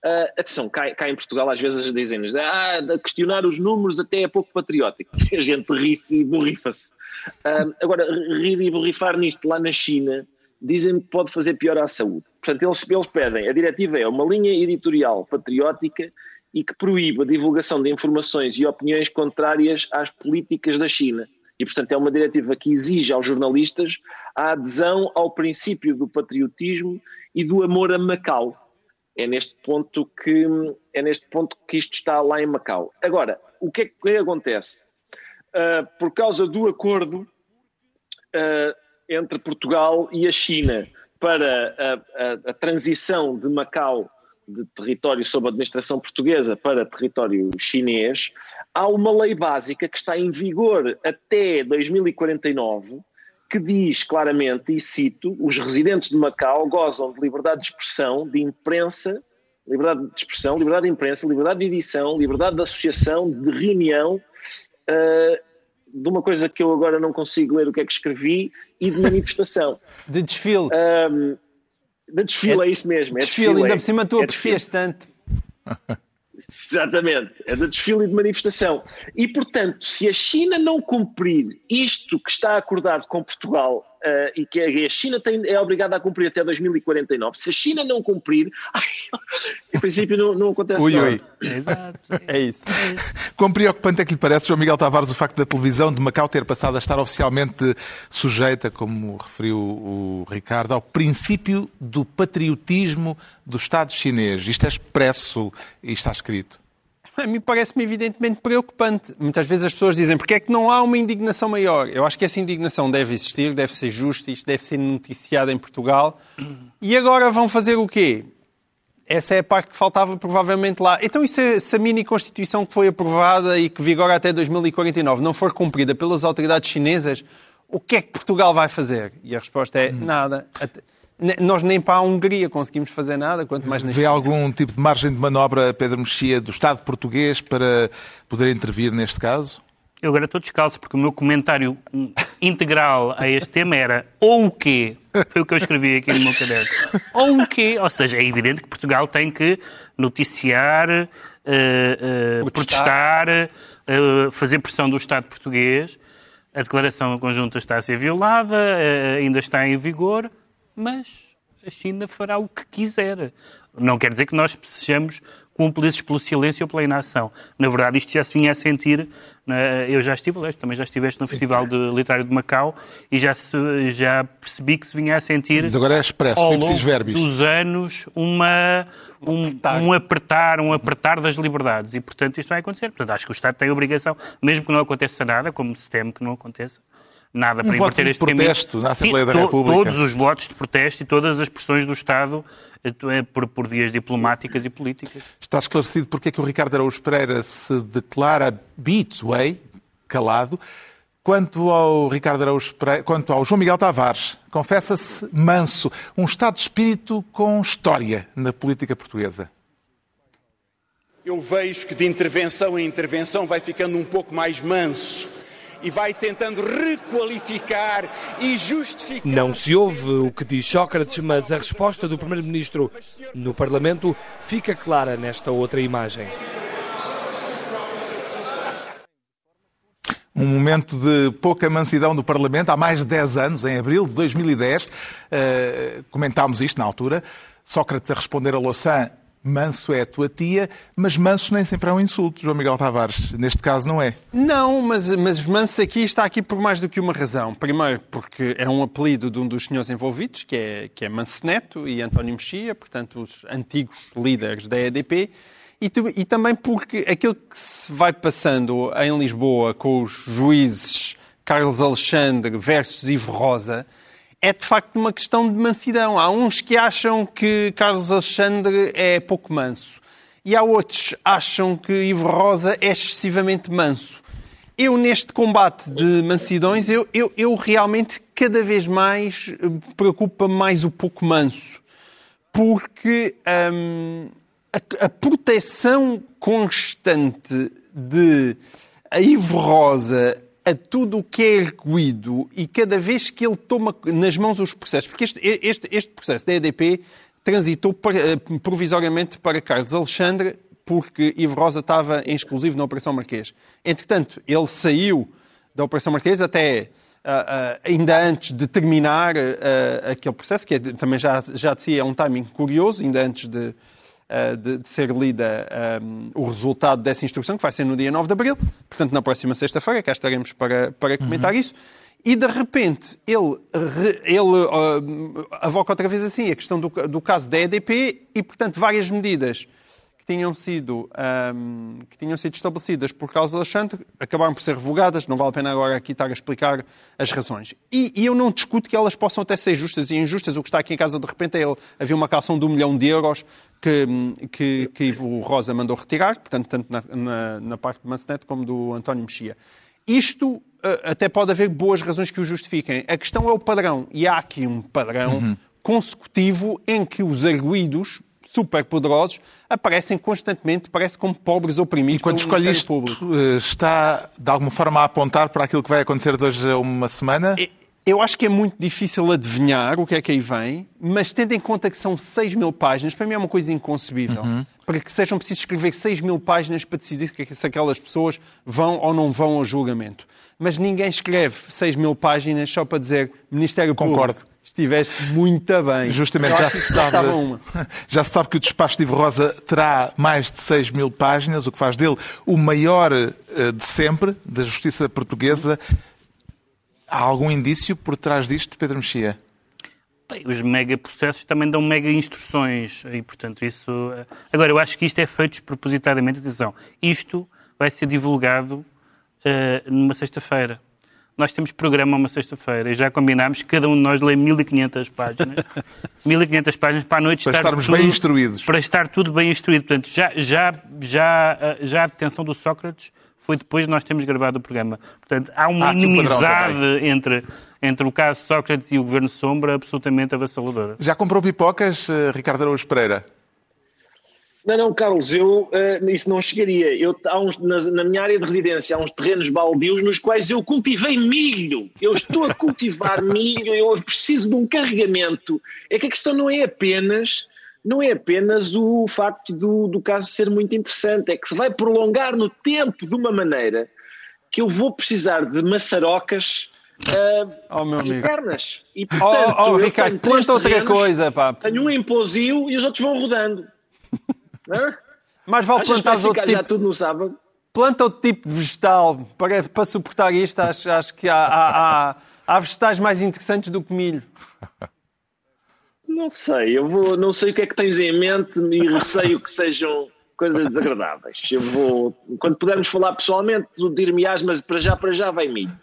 Uh, atenção, cá, cá, em Portugal às vezes dizem-nos ah, questionar os números até é pouco patriótico. A gente ri-se e borrifa-se. Uh, agora, rir e borrifar nisto lá na China dizem que pode fazer pior à saúde. Portanto, eles, eles pedem, a diretiva é uma linha editorial patriótica e que proíbe a divulgação de informações e opiniões contrárias às políticas da China. E, portanto, é uma diretiva que exige aos jornalistas a adesão ao princípio do patriotismo e do amor a Macau é neste ponto que é neste ponto que isto está lá em Macau. Agora, o que é que acontece? Uh, por causa do acordo uh, entre Portugal e a China para a, a, a, transição de Macau de território sob administração portuguesa para território chinês, há uma lei básica que está em vigor até 2049 que diz claramente, e cito, os residentes de Macau gozam de liberdade de expressão, de imprensa, liberdade de expressão, liberdade de imprensa, liberdade de edição, liberdade de associação, de reunião, uh, de uma coisa que eu agora não consigo ler o que é que escrevi, e de manifestação. de desfile. Um, de desfile, é, é, isso mesmo. É desfile, desfile ainda por cima tu é aprecias tanto. Exatamente, é de desfile e de manifestação. E, portanto, se a China não cumprir isto que está acordado com Portugal Uh, e que a China tem, é obrigada a cumprir até 2049. Se a China não cumprir, em princípio não, não acontece ui, nada. Ui. Exato. É isso. Quão preocupante é que lhe parece, João Miguel Tavares, o facto da televisão de Macau ter passado a estar oficialmente sujeita, como referiu o Ricardo, ao princípio do patriotismo do Estado chinês? Isto é expresso e está escrito. A mim parece-me evidentemente preocupante. Muitas vezes as pessoas dizem porque é que não há uma indignação maior. Eu acho que essa indignação deve existir, deve ser justa, isto deve ser noticiado em Portugal. E agora vão fazer o quê? Essa é a parte que faltava provavelmente lá. Então, e se, se a mini-constituição que foi aprovada e que vigora até 2049 não for cumprida pelas autoridades chinesas, o que é que Portugal vai fazer? E a resposta é nada. Nós nem para a Hungria conseguimos fazer nada, quanto mais... Vê algum tipo de margem de manobra, Pedro Mexia, do Estado português para poder intervir neste caso? Eu agora estou descalço, porque o meu comentário integral a este tema era ou o quê? Foi o que eu escrevi aqui no meu caderno. Ou o quê? Ou seja, é evidente que Portugal tem que noticiar, uh, uh, protestar, uh, fazer pressão do Estado português. A declaração conjunta está a ser violada, ainda está em vigor mas a China fará o que quiser. Não quer dizer que nós sejamos cúmplices pelo silêncio ou pela inação. Na verdade, isto já se vinha a sentir. Eu já estive lá, também já estiveste no Sim. Festival de Literário de Macau e já, se, já percebi que se vinha a sentir. Mas agora é expresso, ao preciso verbos. dos anos, uma, um, apertar. um apertar, um apertar das liberdades. E, portanto, isto vai acontecer. Portanto, acho que o Estado tem a obrigação, mesmo que não aconteça nada, como se teme que não aconteça, nada um para inverter este protesto caminho. na Assembleia Sim, da República. Todos os votos de protesto e todas as pressões do Estado eh, por, por vias diplomáticas e políticas. Está esclarecido porque é que o Ricardo Araújo Pereira se declara Beatway, calado, Quanto ao Ricardo Araújo Pereira, quanto ao João Miguel Tavares, confessa-se manso, um estado de espírito com história na política portuguesa. Eu vejo que de intervenção em intervenção vai ficando um pouco mais manso e vai tentando requalificar e justificar. Não se ouve o que diz Sócrates, mas a resposta do Primeiro-Ministro no Parlamento fica clara nesta outra imagem. Um momento de pouca mansidão do Parlamento, há mais de 10 anos, em abril de 2010, uh, comentámos isto na altura. Sócrates a responder a Louçã Manso é a tua tia, mas manso nem sempre é um insulto, João Miguel Tavares. Neste caso não é. Não, mas, mas manso aqui está aqui por mais do que uma razão. Primeiro, porque é um apelido de um dos senhores envolvidos, que é, que é Manso Neto e António Mexia, portanto, os antigos líderes da EDP. E, e também porque aquilo que se vai passando em Lisboa com os juízes Carlos Alexandre versus Ivo Rosa é de facto uma questão de mansidão. Há uns que acham que Carlos Alexandre é pouco manso e há outros que acham que Ivo Rosa é excessivamente manso. Eu, neste combate de mansidões, eu, eu, eu realmente cada vez mais eh, preocupa mais o pouco manso. Porque hum, a, a proteção constante de Ivo Rosa a tudo o que é erguido e cada vez que ele toma nas mãos os processos, porque este, este, este processo da EDP transitou eh, provisoriamente para Carlos Alexandre, porque Ivo Rosa estava em exclusivo na Operação Marquês. Entretanto, ele saiu da Operação Marquês até uh, uh, ainda antes de terminar uh, aquele processo, que é, também já, já de si é um timing curioso, ainda antes de, de, de, ser lida um, o resultado dessa instrução, que vai ser no dia 9 de abril, portanto, na próxima sexta-feira, cá estaremos para, para comentar uhum. isso. E de repente ele, ele uh, avoca outra vez assim a questão do, do caso da EDP e, portanto, várias medidas que tinham sido, um, que tinham sido estabelecidas por causa Alexandre acabaram por ser revogadas. Não vale a pena agora aqui estar a explicar as razões. E, e, eu não discuto que elas possam até ser justas e injustas. O que está aqui em casa, de repente, é ele. Havia uma calção de um milhão de euros que, que, que Ivo Rosa mandou retirar, portanto, tanto na, na, na parte de Manceneto como do António Mexia. Isto eh, até pode haver boas razões que o justifiquem. A questão é o padrão. E há aqui um padrão uhum. consecutivo em que os arguídos superpoderosos aparecem constantemente, parece como pobres oprimidos E quando escolhe isto, público. Eh, está de alguma forma a apontar para aquilo que vai acontecer de hoje a uma semana? Eu acho que é muito difícil adivinhar o que é que aí vem, mas tendo em conta que são 6 mil páginas, para mim é uma coisa inconcebível. Uhum. Para que sejam precisos escrever 6 mil páginas para decidir se aquelas pessoas vão ou não vão ao julgamento. Mas ninguém escreve 6 mil páginas só para dizer Ministério Concordo. Público. Estiveste muito bem. Justamente já se, sabe, já se sabe que o despacho de Ivo Rosa terá mais de 6 mil páginas, o que faz dele o maior eh, de sempre da justiça portuguesa. Há algum indício por trás disto, Pedro Mexia? Bem, os mega processos também dão mega instruções e, portanto, isso. eh, Agora, eu acho que isto é feito despropositadamente. Atenção, isto vai ser divulgado eh, numa sexta-feira. Nós temos programa uma sexta-feira e já combinámos que cada um de nós lê 1500 páginas. 1500 páginas para a noite Para estar estarmos tudo- bem instruídos. Para estar tudo bem instruído. Portanto, já, já, já, eh, já a detenção do Sócrates foi depois de nós termos gravado o programa. Portanto, há uma Há um padrão inimizade entre, entre o caso Sócrates e o Governo Sombra absolutamente avassaladora. Já comprou pipocas, eh, Ricardo Araújo Pereira? Não, não, Carlos, eu uh, isso não chegaria. Eu, há uns, na, na minha área de residência há uns terrenos baldios nos quais eu cultivei milho. Eu estou a cultivar milho, eu preciso de um carregamento. É que a questão não é apenas, não é apenas o facto do, do caso ser muito interessante, é que se vai prolongar no tempo de uma maneira que eu vou precisar de maçarocas uh, Oh, meu amigo. internas. E, Oh, portanto, oh, eu Ricardo, planta outra terrenos, coisa, pá. Tenho um em pousio e os outros vão rodando. Hã? Mais vale plantar outro ficar já tipo, tudo no sábado? planta outro tipo de vegetal para, para suportar isto. Acho, acho que há, há, há, há vegetais mais interessantes do que milho. Não sei, eu vou, não sei o que é que tens em mente e receio que sejam coisas desagradáveis. Eu vou, quando pudermos falar pessoalmente, dir-me-ás, mas para já, para já vai milho.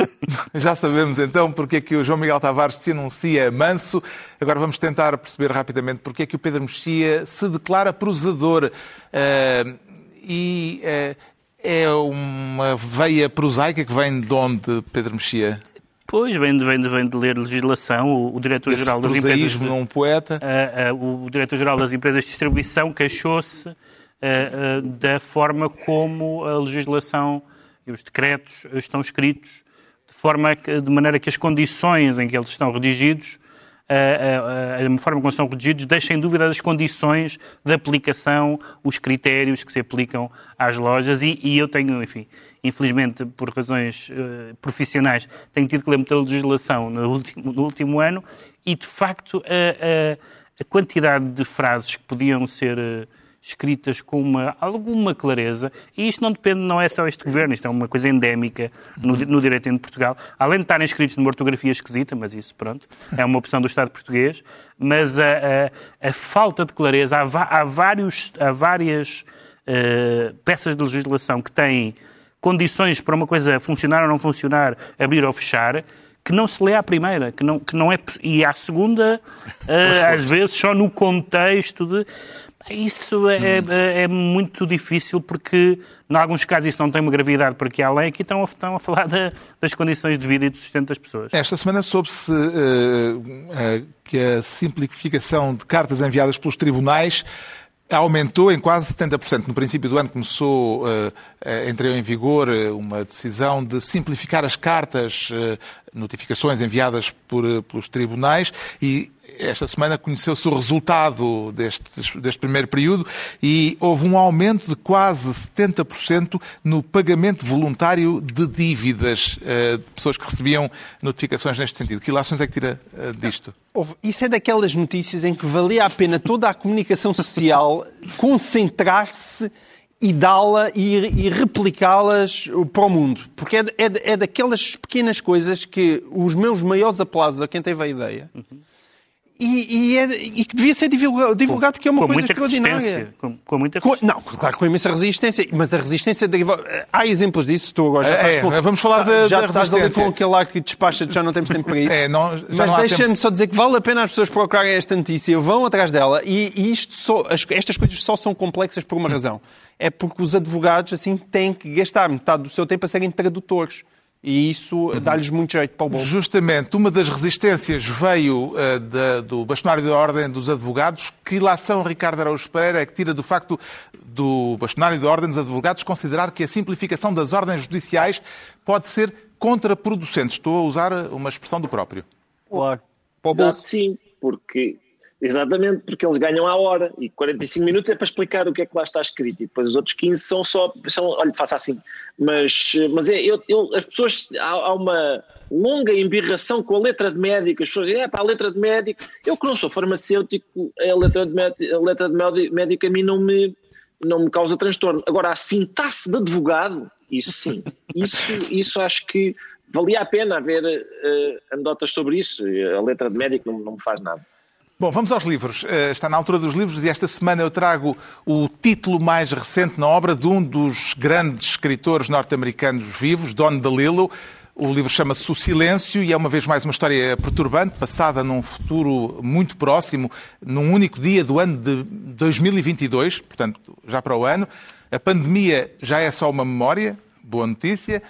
Já sabemos então porque é que o João Miguel Tavares se anuncia manso. Agora vamos tentar perceber rapidamente porque é que o Pedro Mexia se declara prosador. Eh, e eh, é uma veia prosaica que vem de onde, Pedro Mexia? Pois, vem de, vem de, vem de ler legislação. O, o diretor-geral das empresas. prosaísmo num poeta. Ah, ah, o diretor-geral das empresas de distribuição queixou-se ah, da forma como a legislação e os decretos estão escritos, de, forma que- de maneira que as condições em que eles estão redigidos, a forma como estão redigidos, deixa em dúvida as condições de aplicação, os critérios que se aplicam às lojas e, e eu tenho, enfim, infelizmente, por razões eh, profissionais, tenho tido que ler muita legislação no último, no último ano e, de facto, a, a- a quantidade de frases que podiam ser eh, escritas com uma, alguma clareza, e isto não depende, não é só este governo, isto é uma coisa endémica no, di- no direito de Portugal, além de estarem escritos numa ortografia esquisita, mas isso, pronto, é uma opção do Estado português, mas a, a- falta de clareza, há, há vários, há várias eh, peças de legislação que têm condições para uma coisa funcionar ou não funcionar, abrir ou fechar, que não se lê à primeira, que não, que não é, e à segunda, eh, às vezes só no contexto de. Isso é, é- é muito difícil porque, em alguns casos, isso não tem uma gravidade para que há lei. Aqui estão a, estão a falar da- das condições de vida e de sustento das pessoas. Esta semana soube-se eh, eh, que a simplificação de cartas enviadas pelos tribunais aumentou em quase 70%. No princípio do ano começou, eh, entrou em vigor eh, uma decisão de simplificar as cartas, notificações enviadas por, pelos tribunais e esta semana conheceu-se o resultado deste, deste primeiro período e houve um aumento de quase 70% no pagamento voluntário de dívidas eh, de pessoas que recebiam notificações neste sentido. Que ilações é que tira eh, disto? Houve- Isso é daquelas notícias em que valia a pena toda a comunicação social concentrar-se e dá-la e, e replicá-las para o mundo. Porque é, é é daquelas pequenas coisas que os meus maiores aplausos a quem teve a ideia. E, e é e que devia ser divulga- divulgado porque é uma com coisa muita extraordinária. resistência. Com, com muita Com- resistência. não, claro, com imensa resistência, mas a resistência deriva... Há exemplos disso, tu agora já É, estás é, vamos falar da- já da estás ali com aquele ar que despacha, já não temos tempo para isso. É, não- mas deixa-me só dizer que vale a pena as pessoas procurarem esta notícia, vão atrás dela e, e isto só, as- estas coisas só são complexas por uma razão. É porque os advogados assim têm que gastar metade do seu tempo a serem tradutores. E isso dá-lhes muito jeito para o bolso. Justamente, uma das resistências veio eh, da- do bastonário da Ordem dos Advogados. Que ilação Ricardo Araújo Pereira é que tira do facto do bastonário da Ordem dos Advogados considerar que a simplificação das ordens judiciais pode ser contraproducente. Estou a usar uma expressão do próprio. Claro. Para o Exato, bolso. sim, porque exatamente porque eles ganham à hora e 45 minutos é para explicar o que é que lá está escrito e depois os outros 15 são só, são, olha, faça assim. Mas, mas é, eu, eu- as pessoas, há, há uma longa embirração com a letra de médico, as pessoas dizem, é para a letra de médico, eu que não sou farmacêutico, a letra de médico, a letra de médi- médico a mim não me, não me causa transtorno. Agora, a sintaxe de advogado, isso sim, isso, isso acho que valia a pena haver eh, anedotas sobre isso. A letra de médico não, não me faz nada. Bom, vamos aos livros. Eh, Está na altura dos livros e esta semana eu trago o título mais recente na obra de um dos grandes escritores norte-americanos vivos, Don DeLillo. O livro chama-se O Silêncio e é uma vez mais uma história perturbante, passada num futuro muito próximo, num único dia do ano de 2022, portanto, já para o ano. A pandemia já é só uma memória, boa notícia,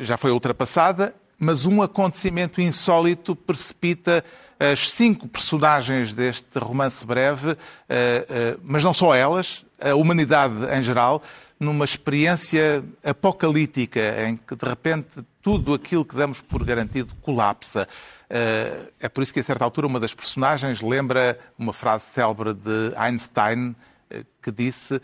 já foi ultrapassada, mas um acontecimento insólito precipita as cinco personagens deste romance breve, eh, eh, mas não só elas, a humanidade em geral, numa experiência apocalíptica em que de repente tudo aquilo que damos por garantido colapsa. Eh, É por isso que a certa altura uma das personagens lembra uma frase célebre de Einstein que disse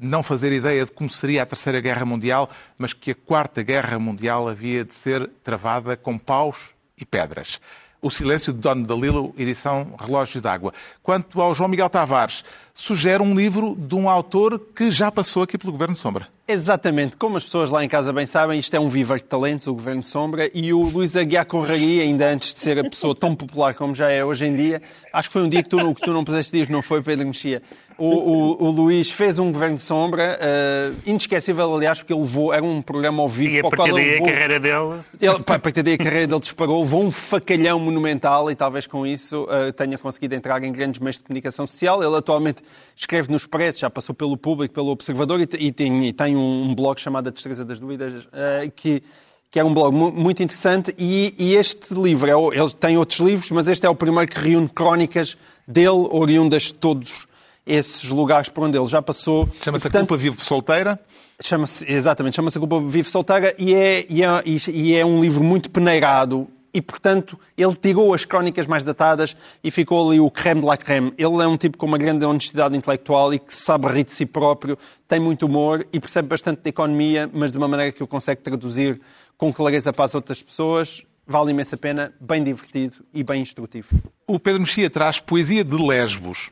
não fazer ideia de como seria a Terceira Guerra Mundial, mas que a Quarta Guerra Mundial havia de ser travada com paus e pedras. O Silêncio de Don DeLillo, edição Relógio d'Água. Quanto ao João Miguel Tavares, sugere um livro de um autor que já passou aqui pelo Governo Sombra. Exatamente, como as pessoas lá em casa bem sabem, isto é um viver de talentos, o Governo Sombra, e o Luís Aguiar Conraria, ainda antes de ser a pessoa tão popular como já é hoje em dia, acho que foi um dia que tu, que tu não puseste dias, não foi, Pedro Mexia? O, o, o Luís fez um Governo Sombra, eh, inesquecível, aliás, porque ele levou, era um programa ao vivo E a partir daí a carreira dele. ele, a partir daí a carreira dele disparou, levou um facalhão monumental e talvez com isso eh, tenha conseguido entrar em grandes meios de comunicação social. Ele atualmente escreve no Expresso, já passou pelo Público, pelo Observador e, e tem, e tem um, um blog chamado A Destreza das Dúvidas, eh, que, que é um blog mu- muito interessante. E, e este livro, é ele tem outros livros, mas este é o primeiro que reúne crónicas dele, oriundas de todos esses lugares por onde ele já passou. Chama-se A Culpa Vive Solteira. Chama-se, exatamente, chama-se A Culpa Vive Solteira e é, e, é, e é um livro muito peneirado e, portanto, ele tirou as crónicas mais datadas e ficou ali o creme de la creme. Ele é um tipo com uma grande honestidade intelectual e que sabe rir de si próprio, tem muito humor e percebe bastante de economia, mas de uma maneira que o consegue traduzir com clareza para as outras pessoas. Vale imensa pena, bem divertido e bem instrutivo. O Pedro Mexia traz poesia de Lesbos.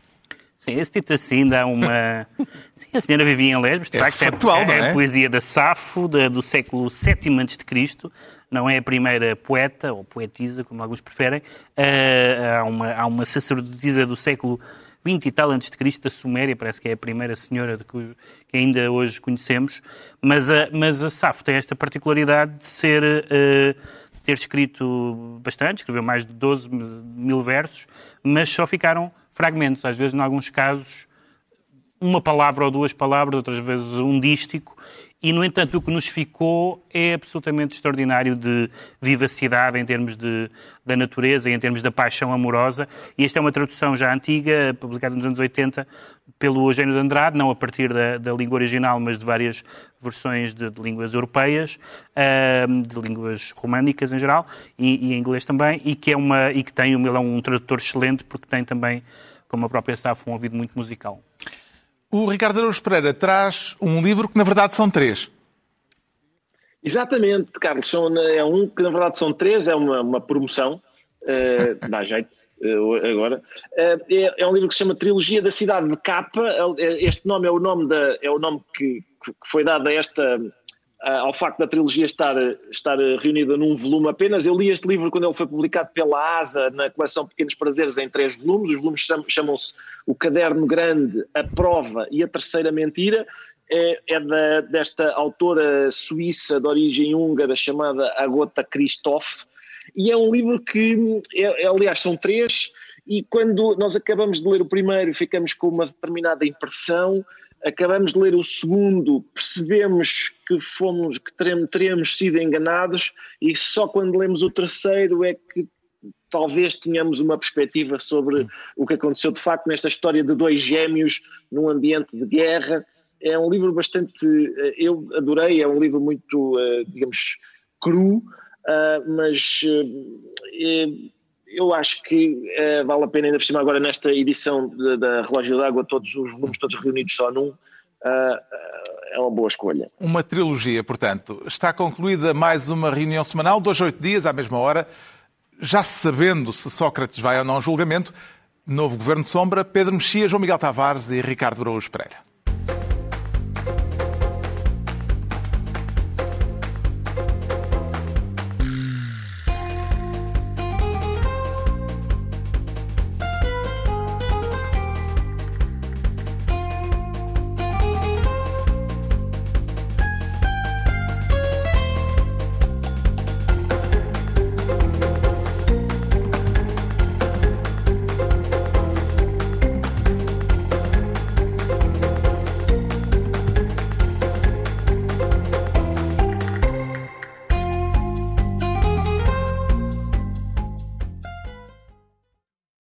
Sim, esse título assim dá uma. Sim, a senhora vivia em Lesbos, de É facto, factual, não é? a poesia da Safo, da- do século VII a.C., não é a primeira poeta, ou poetisa, como alguns preferem. Ah, há, uma, há uma sacerdotisa do século XX e tal antes de Cristo, da Suméria, parece que é a primeira senhora de que, que ainda hoje conhecemos. Mas a, mas a Safo tem esta particularidade de ser. ah, ter escrito bastante, escreveu mais de 12 mil versos, mas só ficaram fragmentos, às vezes, em alguns casos, uma palavra ou duas palavras, outras vezes um dístico, e, no entanto, o que nos ficou é absolutamente extraordinário de vivacidade em termos de, da natureza e em termos da paixão amorosa. E esta é uma tradução já antiga, publicada nos anos 80 pelo Eugênio de Andrade, não a partir da, da língua original, mas de várias versões de, de línguas europeias, ahm, de línguas românicas em geral, e, e em inglês também, e que, é uma, e que tem, ele é um tradutor excelente, porque tem também, como a própria Safo, um ouvido muito musical. O Ricardo Araújo Pereira traz um livro que, na verdade, são três. Exatamente, Carlos. São, é um que na verdade são três, é uma, uma promoção, eh, dá jeito eh, agora. Eh, é, é um livro que se chama Trilogia da Cidade de Capa. Este nome é o nome, da, é o nome que, que foi dado a esta, ao facto da trilogia estar, estar reunida num volume apenas. Eu li este livro quando ele foi publicado pela ASA na coleção Pequenos Prazeres em três volumes. Os volumes cham- chamam-se O Caderno Grande, A Prova e A Terceira Mentira é, é da, desta autora suíça de origem húngara chamada Agota Christoph, e é um livro que, é, é, aliás, são três, e quando nós acabamos de ler o primeiro ficamos com uma determinada impressão, acabamos de ler o segundo, percebemos que fomos, que teremos, sido enganados, e só quando lemos o terceiro é que talvez tenhamos uma perspectiva sobre o que aconteceu de facto nesta história de dois gêmeos num ambiente de guerra. É um livro bastante, eh, eu adorei, é um livro muito, eh, digamos, cru, mas eu acho que vale a pena, ainda por cima, agora nesta edição da Relógio d'Água, todos os volumes todos reunidos só num, é uma boa escolha. Uma trilogia, portanto. Está concluída mais uma reunião semanal, dois, oito dias, à mesma hora, já sabendo se Sócrates vai ou não ao julgamento. Novo Governo de Sombra, Pedro Mexia, João Miguel Tavares e Ricardo Araújo Pereira.